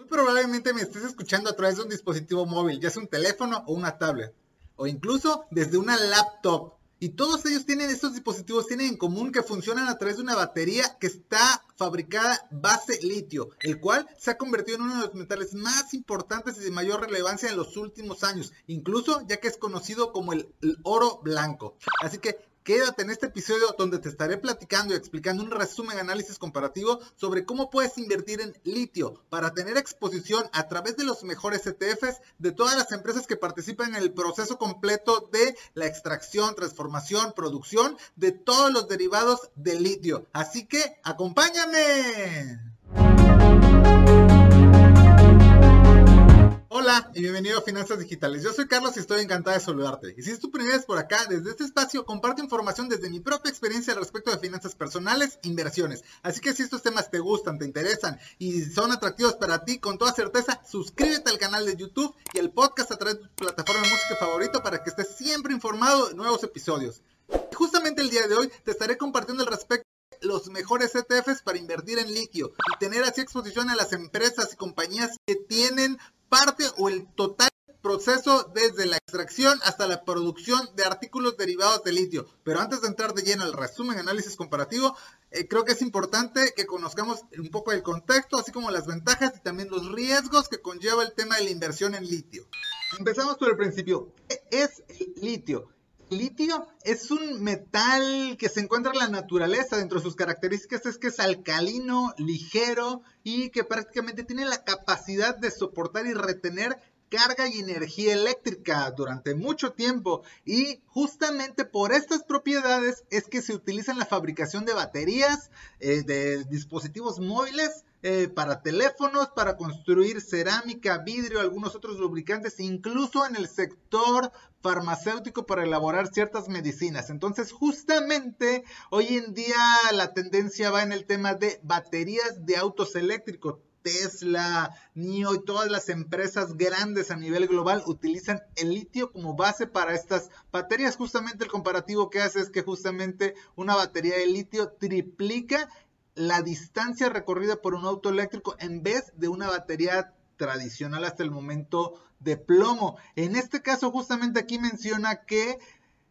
Muy probablemente me estés escuchando a través de un dispositivo móvil, ya sea un teléfono o una tablet, o incluso desde una laptop. Y todos ellos tienen, estos dispositivos tienen en común que funcionan a través de una batería que está fabricada base litio, el cual se ha convertido en uno de los metales más importantes y de mayor relevancia en los últimos años, incluso ya que es conocido como el, el oro blanco. Así que Quédate en este episodio donde te estaré platicando y explicando un resumen análisis comparativo sobre cómo puedes invertir en litio para tener exposición a través de los mejores ETFs de todas las empresas que participan en el proceso completo de la extracción, transformación, producción de todos los derivados de litio. Así que acompáñame. Hola y bienvenido a Finanzas Digitales. Yo soy Carlos y estoy encantada de saludarte. Y si es tu primera vez por acá, desde este espacio comparto información desde mi propia experiencia al respecto de finanzas personales, inversiones. Así que si estos temas te gustan, te interesan y son atractivos para ti, con toda certeza, suscríbete al canal de YouTube y el podcast a través de tu plataforma de música favorito para que estés siempre informado de nuevos episodios. Justamente el día de hoy te estaré compartiendo al respecto los mejores ETFs para invertir en litio y tener así exposición a las empresas y compañías que tienen parte o el total proceso desde la extracción hasta la producción de artículos derivados de litio. Pero antes de entrar de lleno al resumen, análisis comparativo, eh, creo que es importante que conozcamos un poco el contexto, así como las ventajas y también los riesgos que conlleva el tema de la inversión en litio. Empezamos por el principio. ¿Qué es el litio? Litio es un metal que se encuentra en la naturaleza. Dentro de sus características es que es alcalino, ligero y que prácticamente tiene la capacidad de soportar y retener carga y energía eléctrica durante mucho tiempo y justamente por estas propiedades es que se utiliza en la fabricación de baterías, eh, de dispositivos móviles, eh, para teléfonos, para construir cerámica, vidrio, algunos otros lubricantes, incluso en el sector farmacéutico para elaborar ciertas medicinas. Entonces, justamente hoy en día la tendencia va en el tema de baterías de autos eléctricos. Tesla, NIO y todas las empresas grandes a nivel global utilizan el litio como base para estas baterías. Justamente el comparativo que hace es que justamente una batería de litio triplica la distancia recorrida por un auto eléctrico en vez de una batería tradicional hasta el momento de plomo. En este caso, justamente aquí menciona que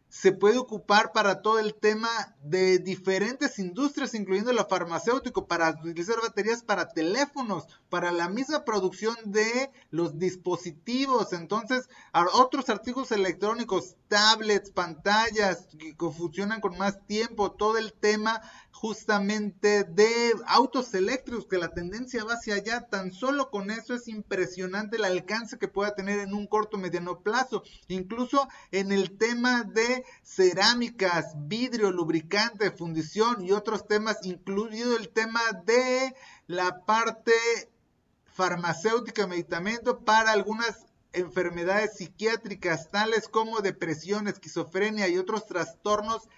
se puede ocupar para todo el tema de diferentes industrias, incluyendo lo farmacéutico, para utilizar baterías para teléfonos, para la misma producción de los dispositivos. Entonces, otros artículos electrónicos, tablets, pantallas, que funcionan con más tiempo, todo el tema justamente de autos eléctricos, que la tendencia va hacia allá. Tan solo con eso es impresionante el alcance que pueda tener en un corto mediano plazo. Incluso en el tema de cerámicas, vidrio, lubricante, fundición y otros temas, incluido el tema de la parte farmacéutica, medicamento para algunas enfermedades psiquiátricas tales como depresión, esquizofrenia y otros trastornos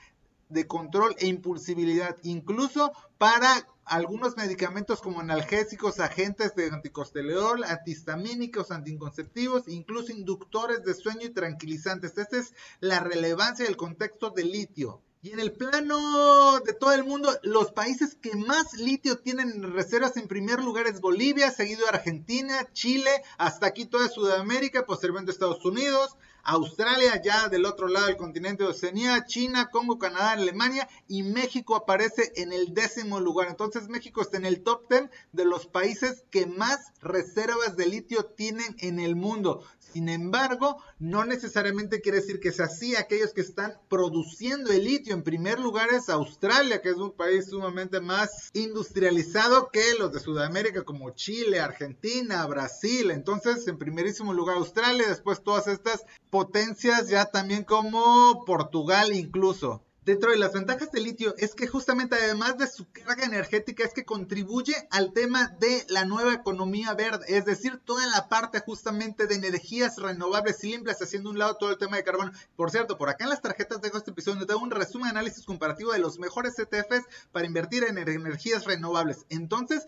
de control e impulsibilidad, incluso para algunos medicamentos como analgésicos, agentes de anticostelerol, antihistamínicos, anticonceptivos, incluso inductores de sueño y tranquilizantes. Esta es la relevancia del contexto del litio. Y en el plano de todo el mundo, los países que más litio tienen en reservas en primer lugar es Bolivia, seguido Argentina, Chile, hasta aquí toda Sudamérica, posteriormente Estados Unidos, Australia ya del otro lado del continente de Oceanía, China, Congo, Canadá, Alemania y México aparece en el décimo lugar. Entonces México está en el top 10 de los países que más reservas de litio tienen en el mundo. Sin embargo, no necesariamente quiere decir que sea así. Aquellos que están produciendo el litio en primer lugar es Australia, que es un país sumamente más industrializado que los de Sudamérica como Chile, Argentina, Brasil. Entonces, en primerísimo lugar Australia, después todas estas potencias ya también como Portugal incluso. Dentro de las ventajas del litio es que justamente además de su carga energética es que contribuye al tema de la nueva economía verde, es decir, toda la parte justamente de energías renovables y limpias, haciendo un lado todo el tema de carbono. Por cierto, por acá en las tarjetas dejo este episodio tengo un resumen análisis comparativo de los mejores ETFs para invertir en energías renovables. Entonces,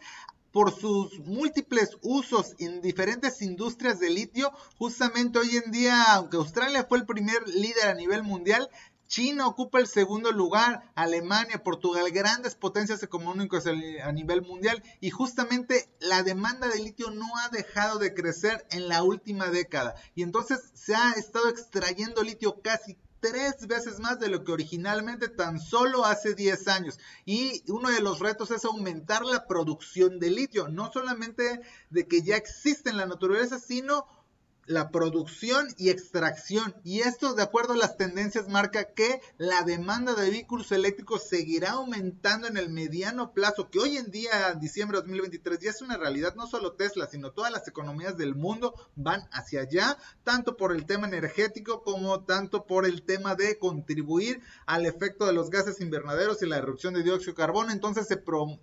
por sus múltiples usos en diferentes industrias de litio, justamente hoy en día, aunque Australia fue el primer líder a nivel mundial, China ocupa el segundo lugar, Alemania, Portugal, grandes potencias económicas a nivel mundial y justamente la demanda de litio no ha dejado de crecer en la última década y entonces se ha estado extrayendo litio casi tres veces más de lo que originalmente tan solo hace 10 años. Y uno de los retos es aumentar la producción de litio, no solamente de que ya existe en la naturaleza, sino la producción y extracción. Y esto, de acuerdo a las tendencias, marca que la demanda de vehículos eléctricos seguirá aumentando en el mediano plazo, que hoy en día, diciembre de 2023, ya es una realidad. No solo Tesla, sino todas las economías del mundo van hacia allá, tanto por el tema energético como tanto por el tema de contribuir al efecto de los gases invernaderos y la erupción de dióxido de carbono. Entonces se, pro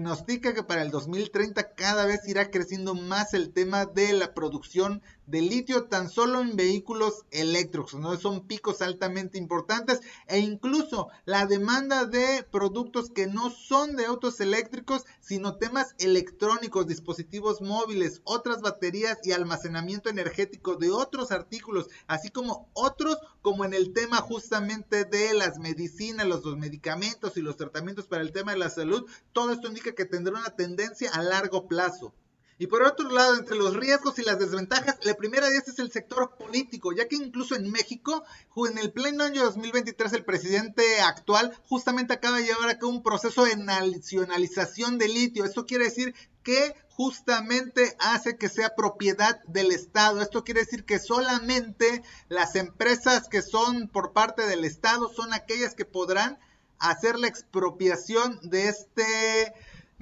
nos dice que para el 2030 cada vez irá creciendo más el tema de la producción de litio tan solo en vehículos eléctricos, ¿no? Son picos altamente importantes e incluso la demanda de productos que no son de autos eléctricos, sino temas electrónicos, dispositivos móviles, otras baterías y almacenamiento energético de otros artículos, así como otros como en el tema justamente de las medicinas, los, los medicamentos y los tratamientos para el tema de la salud, todo esto indica que tendrá una tendencia a largo plazo. Y por otro lado, entre los riesgos y las desventajas, la primera de estas es el sector político, ya que incluso en México, en el pleno año 2023, el presidente actual justamente acaba de llevar a cabo un proceso de nacionalización de litio. Esto quiere decir que justamente hace que sea propiedad del Estado. Esto quiere decir que solamente las empresas que son por parte del Estado son aquellas que podrán hacer la expropiación de este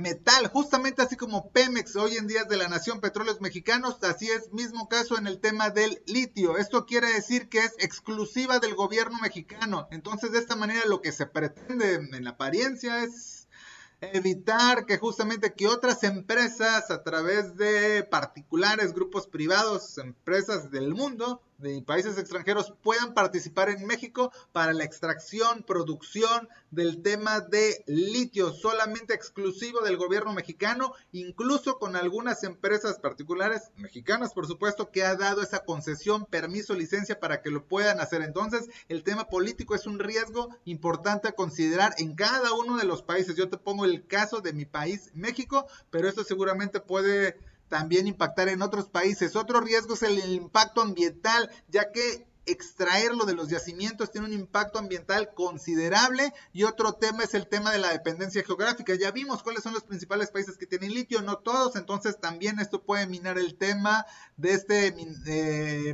metal, justamente así como Pemex hoy en día es de la Nación Petróleos Mexicanos, así es mismo caso en el tema del litio. Esto quiere decir que es exclusiva del gobierno mexicano. Entonces, de esta manera lo que se pretende en apariencia es evitar que justamente que otras empresas a través de particulares, grupos privados, empresas del mundo de países extranjeros puedan participar en México para la extracción, producción del tema de litio, solamente exclusivo del gobierno mexicano, incluso con algunas empresas particulares, mexicanas por supuesto, que ha dado esa concesión, permiso, licencia para que lo puedan hacer. Entonces, el tema político es un riesgo importante a considerar en cada uno de los países. Yo te pongo el caso de mi país, México, pero esto seguramente puede también impactar en otros países. Otro riesgo es el impacto ambiental, ya que extraerlo de los yacimientos tiene un impacto ambiental considerable y otro tema es el tema de la dependencia geográfica. Ya vimos cuáles son los principales países que tienen litio, no todos, entonces también esto puede minar el tema de este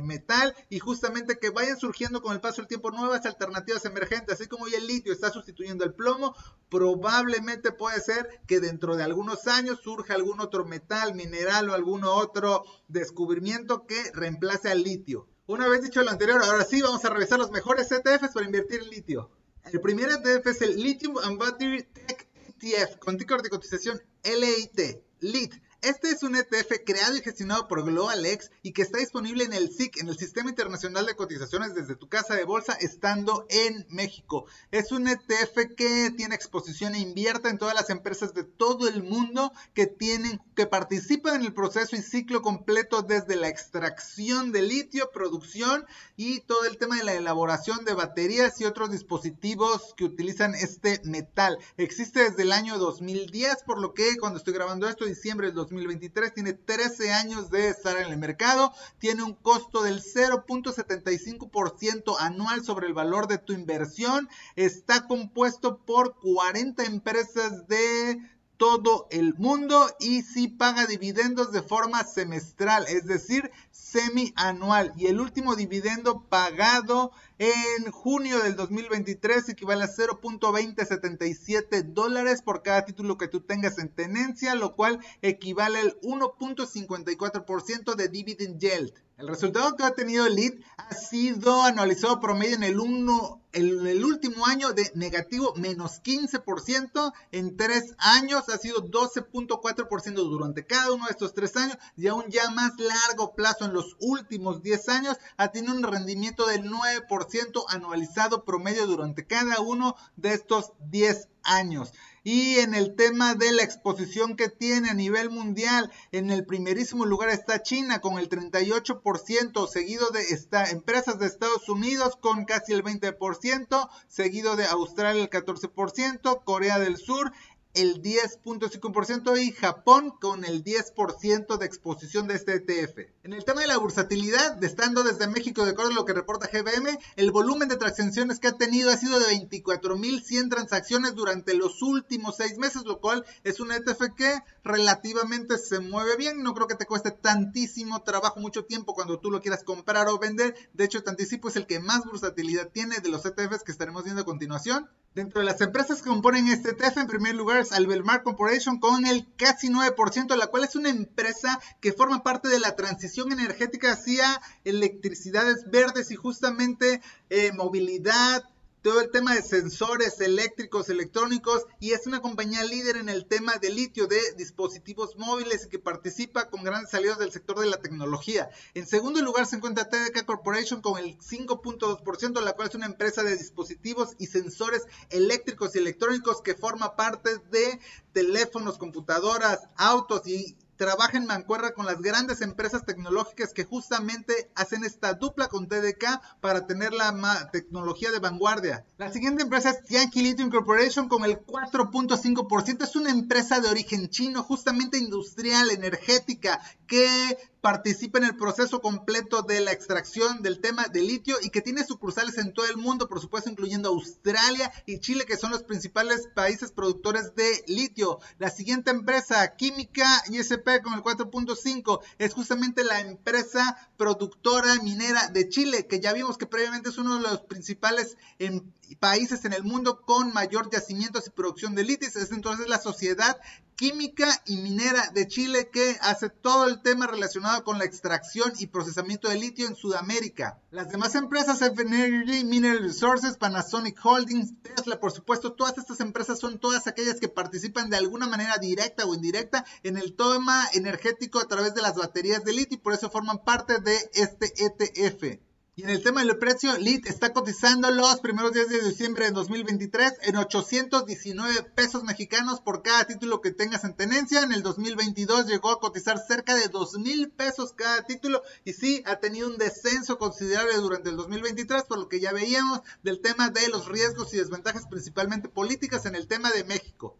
metal y justamente que vayan surgiendo con el paso del tiempo nuevas alternativas emergentes, así como ya el litio está sustituyendo el plomo, probablemente puede ser que dentro de algunos años surja algún otro metal, mineral o algún otro descubrimiento que reemplace al litio. Una vez dicho lo anterior, ahora sí vamos a revisar los mejores ETFs para invertir en litio. El primer ETF es el Lithium and Battery Tech ETF con ticker de cotización LIT, LIT. Este es un ETF creado y gestionado por GlobalX y que está disponible en el SIC, en el Sistema Internacional de Cotizaciones, desde tu casa de bolsa, estando en México. Es un ETF que tiene exposición e invierte en todas las empresas de todo el mundo que tienen, que participan en el proceso y ciclo completo desde la extracción de litio, producción y todo el tema de la elaboración de baterías y otros dispositivos que utilizan este metal. Existe desde el año 2010, por lo que cuando estoy grabando esto, diciembre del 2023, tiene 13 años de estar en el mercado, tiene un costo del 0.75% anual sobre el valor de tu inversión, está compuesto por 40 empresas de todo el mundo y si paga dividendos de forma semestral, es decir, semi-anual. Y el último dividendo pagado en junio del 2023 equivale a 0.2077 dólares por cada título que tú tengas en tenencia, lo cual equivale al 1.54% de dividend yield. El resultado que ha tenido el lead ha sido anualizado promedio en el, uno, el, último año de negativo menos 15%, en tres años ha sido 12.4% durante cada uno de estos tres años y aún ya más largo plazo en los últimos 10 años ha tenido un rendimiento del 9% anualizado promedio durante cada uno de estos 10 años. Y en el tema de la exposición que tiene a nivel mundial, en el primerísimo lugar está China con el 38%, seguido de esta, empresas de Estados Unidos con casi el 20%, seguido de Australia el 14%, Corea del Sur el 10.5% y Japón con el 10% de exposición de este ETF. En el tema de la bursatilidad, estando desde México, de acuerdo a lo que reporta GBM, el volumen de transacciones que ha tenido ha sido de 24.100 transacciones durante los últimos seis meses, lo cual es un ETF que relativamente se mueve bien. No creo que te cueste tantísimo trabajo, mucho tiempo cuando tú lo quieras comprar o vender. De hecho, te anticipo, es el que más bursatilidad tiene de los ETFs que estaremos viendo a continuación. Dentro de las empresas que componen este ETF, en primer lugar es Albelmar Corporation con el casi 9%, la cual es una empresa que forma parte de la transición energética hacia electricidades verdes y justamente eh, movilidad, todo el tema de sensores eléctricos, electrónicos y es una compañía líder en el tema de litio de dispositivos móviles y que participa con grandes salidas del sector de la tecnología. En segundo lugar se encuentra TDK Corporation con el 5.2%, la cual es una empresa de dispositivos y sensores eléctricos y electrónicos que forma parte de teléfonos, computadoras, autos y trabaja en mancuerra con las grandes empresas tecnológicas que justamente hacen esta dupla con TDK para tener la tecnología de vanguardia. La siguiente empresa es Yankee Lithium Corporation con el 4.5%. Es una empresa de origen chino, justamente industrial, energética, que participa en el proceso completo de la extracción del tema de litio y que tiene sucursales en todo el mundo, por supuesto incluyendo Australia y Chile, que son los principales países productores de litio. La siguiente empresa, Química ISP con el 4.5, es justamente la empresa productora minera de Chile, que ya vimos que previamente es uno de los principales em, países en el mundo con mayor yacimientos y producción de litio. Es entonces la sociedad química y minera de Chile que hace todo el tema relacionado con la extracción y procesamiento de litio en Sudamérica. Las demás empresas, Energy, Mineral Resources, Panasonic Holdings, Tesla, por supuesto, todas estas empresas son todas aquellas que participan de alguna manera directa o indirecta en el tema energético a través de las baterías de litio y por eso forman parte de este ETF. Y en el tema del precio, LIT está cotizando los primeros días de diciembre de 2023 en 819 pesos mexicanos por cada título que tengas en tenencia. En el 2022 llegó a cotizar cerca de 2 mil pesos cada título y sí ha tenido un descenso considerable durante el 2023 por lo que ya veíamos del tema de los riesgos y desventajas principalmente políticas en el tema de México.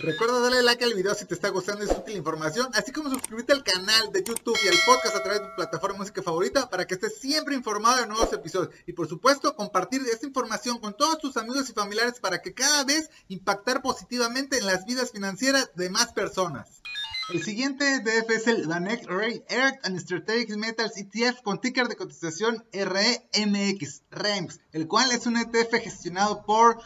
Recuerda darle like al video si te está gustando esta útil información, así como suscribirte al canal de YouTube y al podcast a través de tu plataforma de música favorita para que estés siempre informado de nuevos episodios. Y por supuesto, compartir esta información con todos tus amigos y familiares para que cada vez impactar positivamente en las vidas financieras de más personas. El siguiente ETF es el Vanex Array Earth and Strategic Metals ETF con ticker de cotización REMX, REMX, el cual es un ETF gestionado por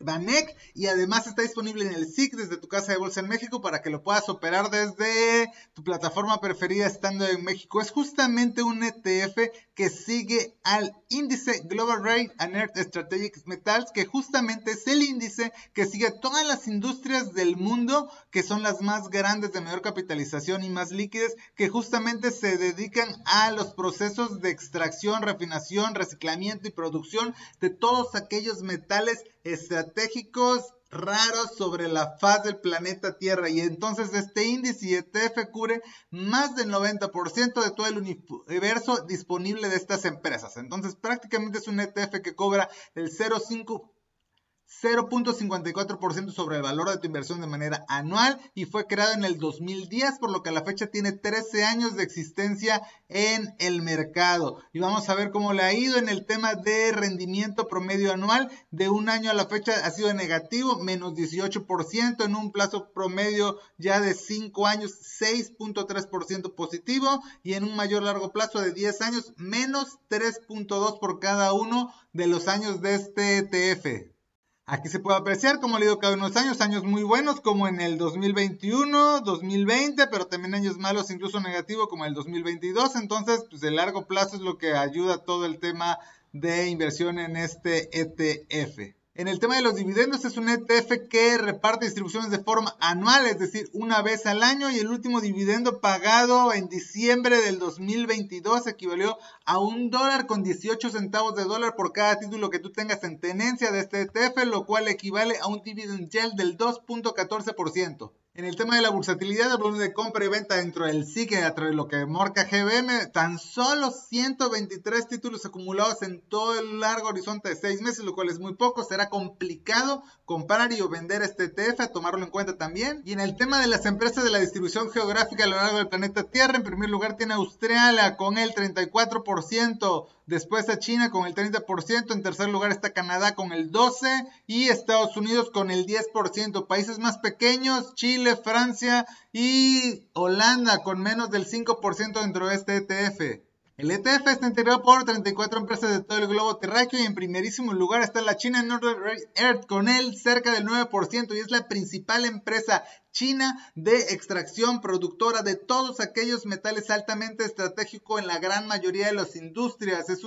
Banec y además está disponible en el SIC desde tu casa de bolsa en México para que lo puedas operar desde tu plataforma preferida estando en México. Es justamente un ETF que sigue al índice Global Rate and Earth Strategic Metals, que justamente es el índice que sigue a todas las industrias del mundo que son las más grandes de mayor capitalización y más líquidas, que justamente se dedican a los procesos de extracción, refinación, reciclamiento y producción de todos aquellos metales estratégicos raros sobre la faz del planeta Tierra y entonces este índice ETF cubre más del 90% de todo el universo disponible de estas empresas. Entonces prácticamente es un ETF que cobra el 0,5 0.54% sobre el valor de tu inversión de manera anual y fue creado en el 2010, por lo que a la fecha tiene 13 años de existencia en el mercado. Y vamos a ver cómo le ha ido en el tema de rendimiento promedio anual. De un año a la fecha ha sido negativo, menos 18%, en un plazo promedio ya de 5 años, 6.3% positivo y en un mayor largo plazo de 10 años, menos 3.2 por cada uno de los años de este ETF. Aquí se puede apreciar como le digo cada unos años, años muy buenos como en el 2021, 2020, pero también años malos, incluso negativos como el 2022. Entonces, pues el largo plazo es lo que ayuda todo el tema de inversión en este ETF. En el tema de los dividendos es un ETF que reparte distribuciones de forma anual, es decir, una vez al año y el último dividendo pagado en diciembre del 2022 equivalió a un dólar con 18 centavos de dólar por cada título que tú tengas en tenencia de este ETF, lo cual equivale a un dividend yield del 2.14%. En el tema de la bursatilidad, el volumen de compra y venta dentro del SIC a través de lo que marca GBM, tan solo 123 títulos acumulados en todo el largo horizonte de 6 meses, lo cual es muy poco. Será complicado comprar y o vender este ETF, a tomarlo en cuenta también. Y en el tema de las empresas de la distribución geográfica a lo largo del planeta Tierra, en primer lugar tiene Australia con el 34%, después a China con el 30%, en tercer lugar está Canadá con el 12% y Estados Unidos con el 10%. Países más pequeños, Chile, Francia y Holanda con menos del 5% dentro de este ETF. El ETF está integrado por 34 empresas de todo el globo terráqueo y en primerísimo lugar está la China Northern Earth con él cerca del 9% y es la principal empresa china de extracción productora de todos aquellos metales altamente estratégicos en la gran mayoría de las industrias. Es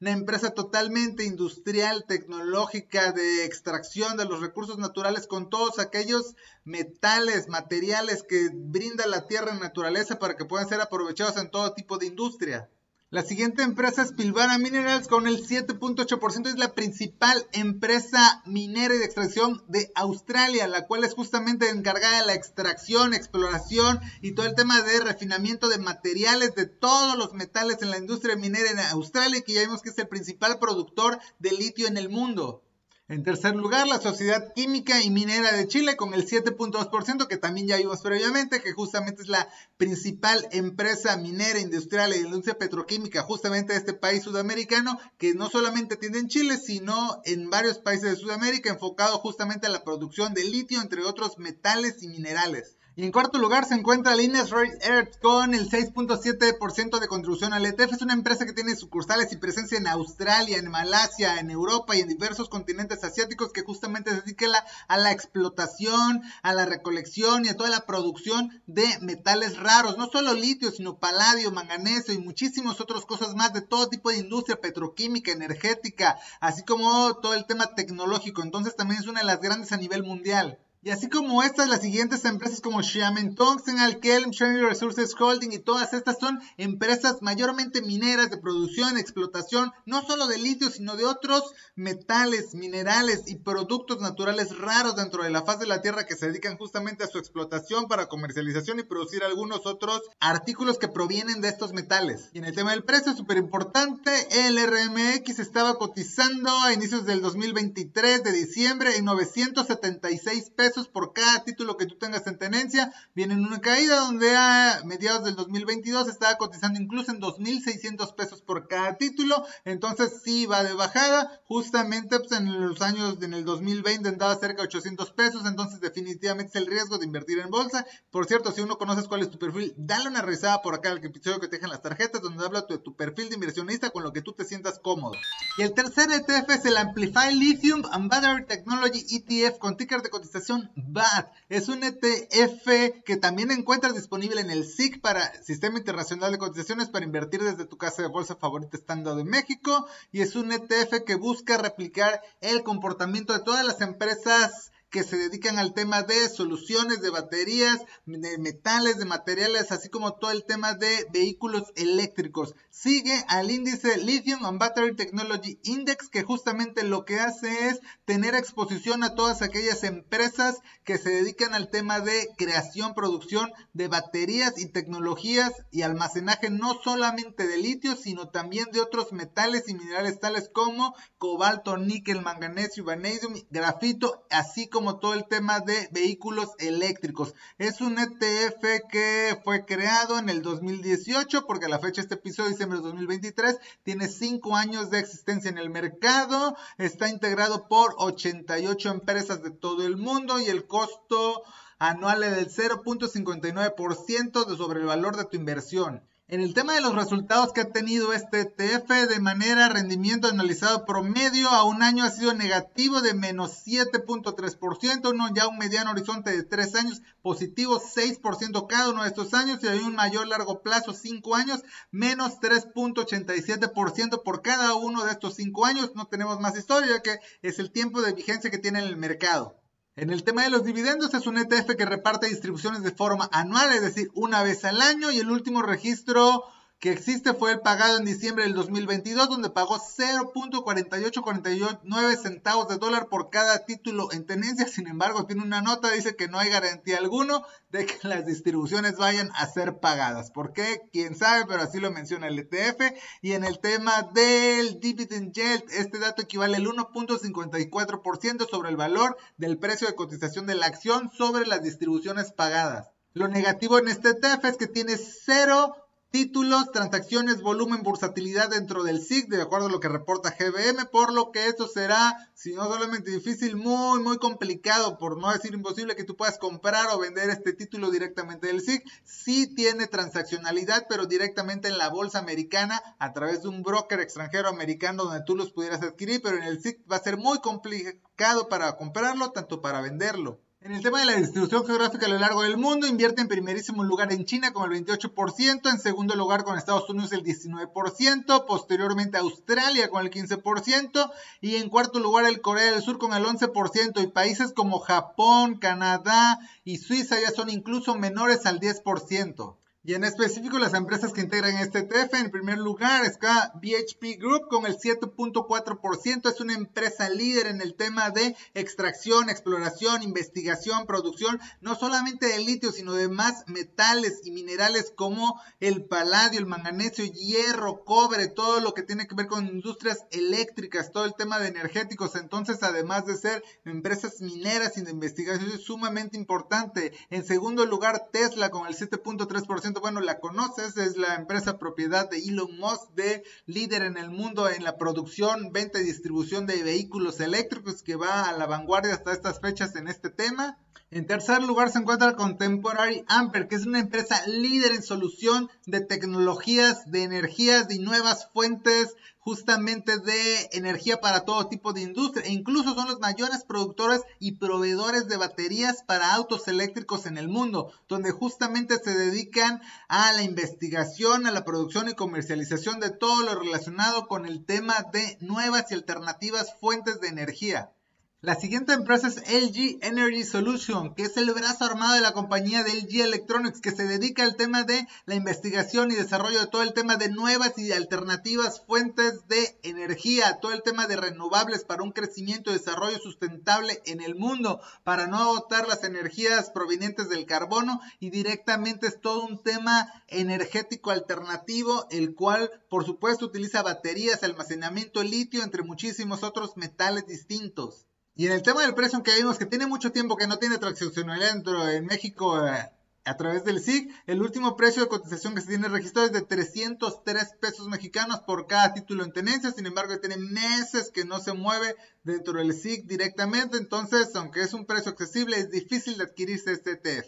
una empresa totalmente industrial, tecnológica, de extracción de los recursos naturales con todos aquellos metales, materiales que brinda la tierra en naturaleza para que puedan ser aprovechados en todo tipo de industria. La siguiente empresa es Pilbara Minerals con el 7.8%. Es la principal empresa minera y de extracción de Australia, la cual es justamente encargada de la extracción, exploración y todo el tema de refinamiento de materiales de todos los metales en la industria minera en Australia, que ya vimos que es el principal productor de litio en el mundo. En tercer lugar, la Sociedad Química y Minera de Chile con el 7.2%, que también ya vimos previamente, que justamente es la principal empresa minera, industrial e industria petroquímica justamente de este país sudamericano, que no solamente tiene en Chile, sino en varios países de Sudamérica, enfocado justamente a la producción de litio, entre otros metales y minerales. Y en cuarto lugar se encuentra Linus Earth con el 6.7% de contribución al ETF. Es una empresa que tiene sucursales y presencia en Australia, en Malasia, en Europa y en diversos continentes asiáticos que justamente se dedica a la explotación, a la recolección y a toda la producción de metales raros. No solo litio, sino paladio, manganeso y muchísimas otras cosas más de todo tipo de industria petroquímica, energética, así como todo el tema tecnológico. Entonces también es una de las grandes a nivel mundial. Y así como estas, las siguientes empresas como Xiamen Tongsen, Alkelm, China Resources Holding y todas estas son empresas mayormente mineras de producción, explotación, no solo de litio, sino de otros metales, minerales y productos naturales raros dentro de la faz de la Tierra que se dedican justamente a su explotación para comercialización y producir algunos otros artículos que provienen de estos metales. Y en el tema del precio, súper importante, el RMX estaba cotizando a inicios del 2023 de diciembre en 976 pesos por cada título que tú tengas en tenencia. Viene en una caída donde a mediados del 2022 estaba cotizando incluso en 2.600 pesos por cada título. Entonces sí va de bajada. Justamente pues, en los años, en el 2020 andaba cerca de 800 pesos. Entonces definitivamente es el riesgo de invertir en bolsa. Por cierto, si uno conoces cuál es tu perfil, dale una revisada por acá al episodio que te dejan las tarjetas donde habla de tu perfil de inversionista con lo que tú te sientas cómodo. Y el tercer ETF es el Amplify Lithium and Battery Technology ETF con ticker de cotización BAT. Es un ETF que también encuentras disponible en el SIC para Sistema Internacional de Cotizaciones para invertir desde tu casa de bolsa favorita estando de México. Y es un ETF que busca replicar el comportamiento de todas las empresas que se dedican al tema de soluciones de baterías, de metales, de materiales, así como todo el tema de vehículos eléctricos. Sigue al índice Lithium and Battery Technology Index, que justamente lo que hace es tener exposición a todas aquellas empresas que se dedican al tema de creación, producción de baterías y tecnologías y almacenaje no solamente de litio, sino también de otros metales y minerales tales como cobalto, níquel, manganesio, vanadium, grafito, así como como todo el tema de vehículos eléctricos. Es un ETF que fue creado en el 2018 porque a la fecha de este episodio, diciembre de 2023, tiene 5 años de existencia en el mercado. Está integrado por 88 empresas de todo el mundo y el costo anual es del 0.59% sobre el valor de tu inversión. En el tema de los resultados que ha tenido este ETF de manera rendimiento analizado promedio a un año ha sido negativo de menos 7.3%, uno ya un mediano horizonte de 3 años positivo 6% cada uno de estos años y hay un mayor largo plazo 5 años menos 3.87% por cada uno de estos 5 años. No tenemos más historia ya que es el tiempo de vigencia que tiene en el mercado. En el tema de los dividendos es un ETF que reparte distribuciones de forma anual, es decir, una vez al año y el último registro que existe fue el pagado en diciembre del 2022, donde pagó 0.4849 centavos de dólar por cada título en tenencia. Sin embargo, tiene una nota, dice que no hay garantía alguno de que las distribuciones vayan a ser pagadas. ¿Por qué? Quién sabe, pero así lo menciona el ETF. Y en el tema del dividend yield, este dato equivale al 1.54% sobre el valor del precio de cotización de la acción sobre las distribuciones pagadas. Lo negativo en este ETF es que tiene cero títulos, transacciones, volumen, bursatilidad dentro del SIC, de acuerdo a lo que reporta GBM, por lo que esto será, si no solamente difícil, muy, muy complicado, por no decir imposible, que tú puedas comprar o vender este título directamente del SIC. Sí tiene transaccionalidad, pero directamente en la bolsa americana, a través de un broker extranjero americano donde tú los pudieras adquirir, pero en el SIC va a ser muy complicado para comprarlo, tanto para venderlo. En el tema de la distribución geográfica a lo largo del mundo, invierte en primerísimo lugar en China con el 28%, en segundo lugar con Estados Unidos el 19%, posteriormente Australia con el 15% y en cuarto lugar el Corea del Sur con el 11% y países como Japón, Canadá y Suiza ya son incluso menores al 10%. Y en específico las empresas que integran este ETF, en primer lugar está BHP Group con el 7.4%, es una empresa líder en el tema de extracción, exploración, investigación, producción, no solamente de litio, sino de más metales y minerales como el paladio, el manganesio, hierro, cobre, todo lo que tiene que ver con industrias eléctricas, todo el tema de energéticos. Entonces, además de ser empresas mineras y de investigación, es sumamente importante. En segundo lugar, Tesla con el 7.3% bueno, la conoces, es la empresa propiedad de Elon Musk, de líder en el mundo en la producción, venta y distribución de vehículos eléctricos, que va a la vanguardia hasta estas fechas en este tema. En tercer lugar se encuentra Contemporary Amper, que es una empresa líder en solución de tecnologías, de energías, de nuevas fuentes justamente de energía para todo tipo de industria e incluso son los mayores productores y proveedores de baterías para autos eléctricos en el mundo, donde justamente se dedican a la investigación, a la producción y comercialización de todo lo relacionado con el tema de nuevas y alternativas fuentes de energía. La siguiente empresa es LG Energy Solution, que es el brazo armado de la compañía de LG Electronics, que se dedica al tema de la investigación y desarrollo de todo el tema de nuevas y alternativas fuentes de energía, todo el tema de renovables para un crecimiento y desarrollo sustentable en el mundo, para no agotar las energías provenientes del carbono y directamente es todo un tema energético alternativo, el cual por supuesto utiliza baterías, almacenamiento litio, entre muchísimos otros metales distintos. Y en el tema del precio, aunque vimos que tiene mucho tiempo que no tiene transaccionalidad dentro en México eh, a través del SIC, el último precio de cotización que se tiene registrado es de 303 pesos mexicanos por cada título en tenencia. Sin embargo, tiene meses que no se mueve dentro del SIC directamente. Entonces, aunque es un precio accesible, es difícil de adquirirse este ETF.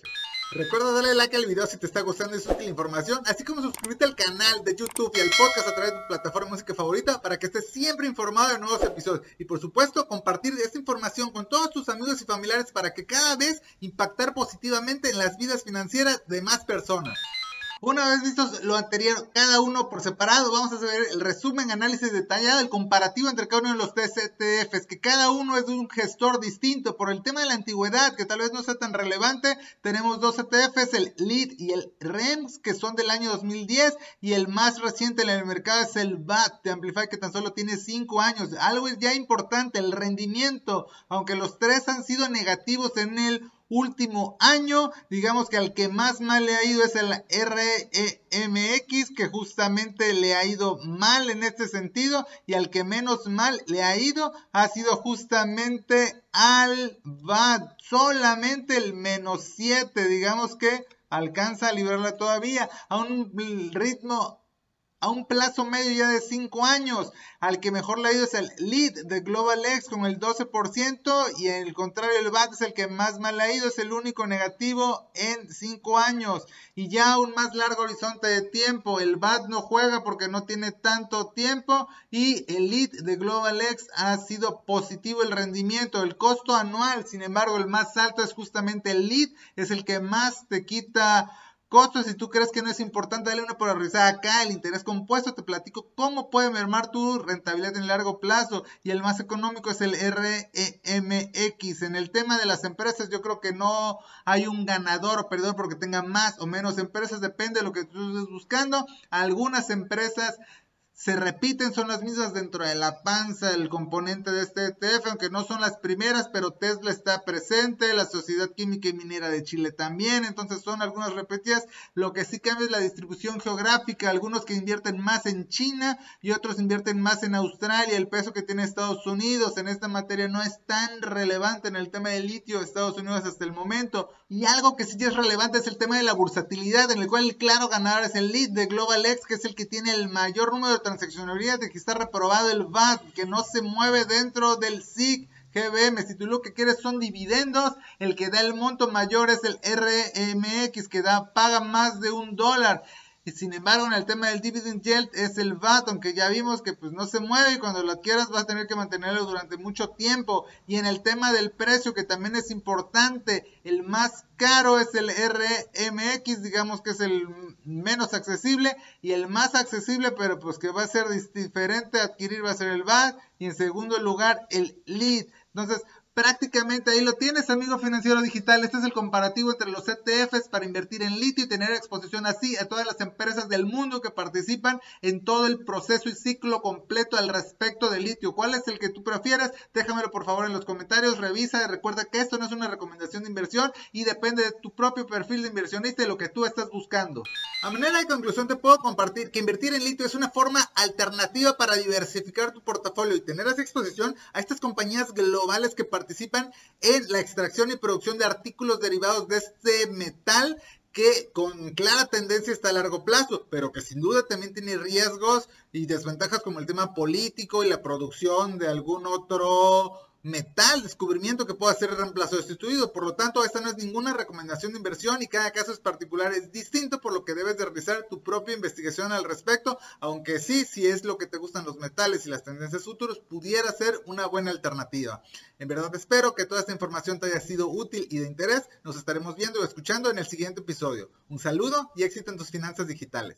Recuerda darle like al video si te está gustando y es útil información, así como suscribirte al canal de YouTube y al podcast a través de tu plataforma de música favorita para que estés siempre informado de nuevos episodios. Y por supuesto, compartir esta información con todos tus amigos y familiares para que cada vez impactar positivamente en las vidas financieras de más personas. Una vez vistos lo anterior, cada uno por separado, vamos a hacer el resumen, análisis detallado, el comparativo entre cada uno de los TCTFs, que cada uno es de un gestor distinto. Por el tema de la antigüedad, que tal vez no sea tan relevante, tenemos dos ETFs, el LEAD y el REMS, que son del año 2010, y el más reciente en el mercado es el BAT de Amplify, que tan solo tiene 5 años. Algo ya importante, el rendimiento, aunque los tres han sido negativos en el último año. Digamos que al que más mal le ha ido es el REMX, que justamente le ha ido mal en este sentido. Y al que menos mal le ha ido ha sido justamente al BAT. Solamente el menos 7, digamos que alcanza a librarla todavía a un ritmo a un plazo medio ya de 5 años. Al que mejor le ha ido es el lead de Global X con el 12% y el contrario el BAT es el que más mal ha ido, es el único negativo en 5 años. Y ya un más largo horizonte de tiempo, el BAT no juega porque no tiene tanto tiempo y el lead de Global X ha sido positivo el rendimiento, el costo anual, sin embargo el más alto es justamente el lead, es el que más te quita Costos, si tú crees que no es importante, dale una revisar acá. El interés compuesto, te platico cómo puede mermar tu rentabilidad en largo plazo. Y el más económico es el REMX. En el tema de las empresas, yo creo que no hay un ganador o perdedor porque tenga más o menos empresas. Depende de lo que tú estés buscando. Algunas empresas se repiten, son las mismas dentro de la panza, el componente de este ETF, aunque no son las primeras, pero Tesla está presente, la Sociedad Química y Minera de Chile también, entonces son algunas repetidas. Lo que sí cambia es la distribución geográfica, algunos que invierten más en China y otros invierten más en Australia, el peso que tiene Estados Unidos en esta materia no es tan relevante en el tema del litio de Estados Unidos hasta el momento. Y algo que sí es relevante es el tema de la bursatilidad, en el cual el claro ganador es el lead de Global X, que es el que tiene el mayor número de transaccionalidad de que está reprobado el VAT, que no se mueve dentro del SIC. GBM, si tú lo que quieres son dividendos, el que da el monto mayor es el RMX, que da, paga más de un dólar. Y sin embargo, en el tema del dividend yield es el VAT, aunque ya vimos que pues no se mueve y cuando lo adquieras vas a tener que mantenerlo durante mucho tiempo. Y en el tema del precio, que también es importante, el más caro es el RMX, digamos que es el menos accesible y el más accesible, pero pues que va a ser diferente adquirir va a ser el VAT y en segundo lugar el LEAD. Entonces, prácticamente ahí lo tienes, amigo financiero digital. Este es el comparativo entre los ETFs para invertir en litio y tener exposición así a todas las empresas del mundo que participan en todo el proceso y ciclo completo al respecto del litio. ¿Cuál es el que tú prefieres? Déjamelo por favor en los comentarios, revisa y recuerda que esto no es una recomendación de inversión y depende de tu propio perfil de inversionista y lo que tú estás buscando. A manera de conclusión te puedo compartir que invertir en litio es una forma alternativa para diversificar tu portafolio y tener esa exposición a estas compañías globales que participan participan en la extracción y producción de artículos derivados de este metal que con clara tendencia está a largo plazo, pero que sin duda también tiene riesgos y desventajas como el tema político y la producción de algún otro metal, descubrimiento que pueda ser reemplazado o sustituido. Por lo tanto, esta no es ninguna recomendación de inversión y cada caso es particular, es distinto, por lo que debes de realizar tu propia investigación al respecto, aunque sí, si es lo que te gustan los metales y las tendencias futuros, pudiera ser una buena alternativa. En verdad espero que toda esta información te haya sido útil y de interés. Nos estaremos viendo o escuchando en el siguiente episodio. Un saludo y éxito en tus finanzas digitales.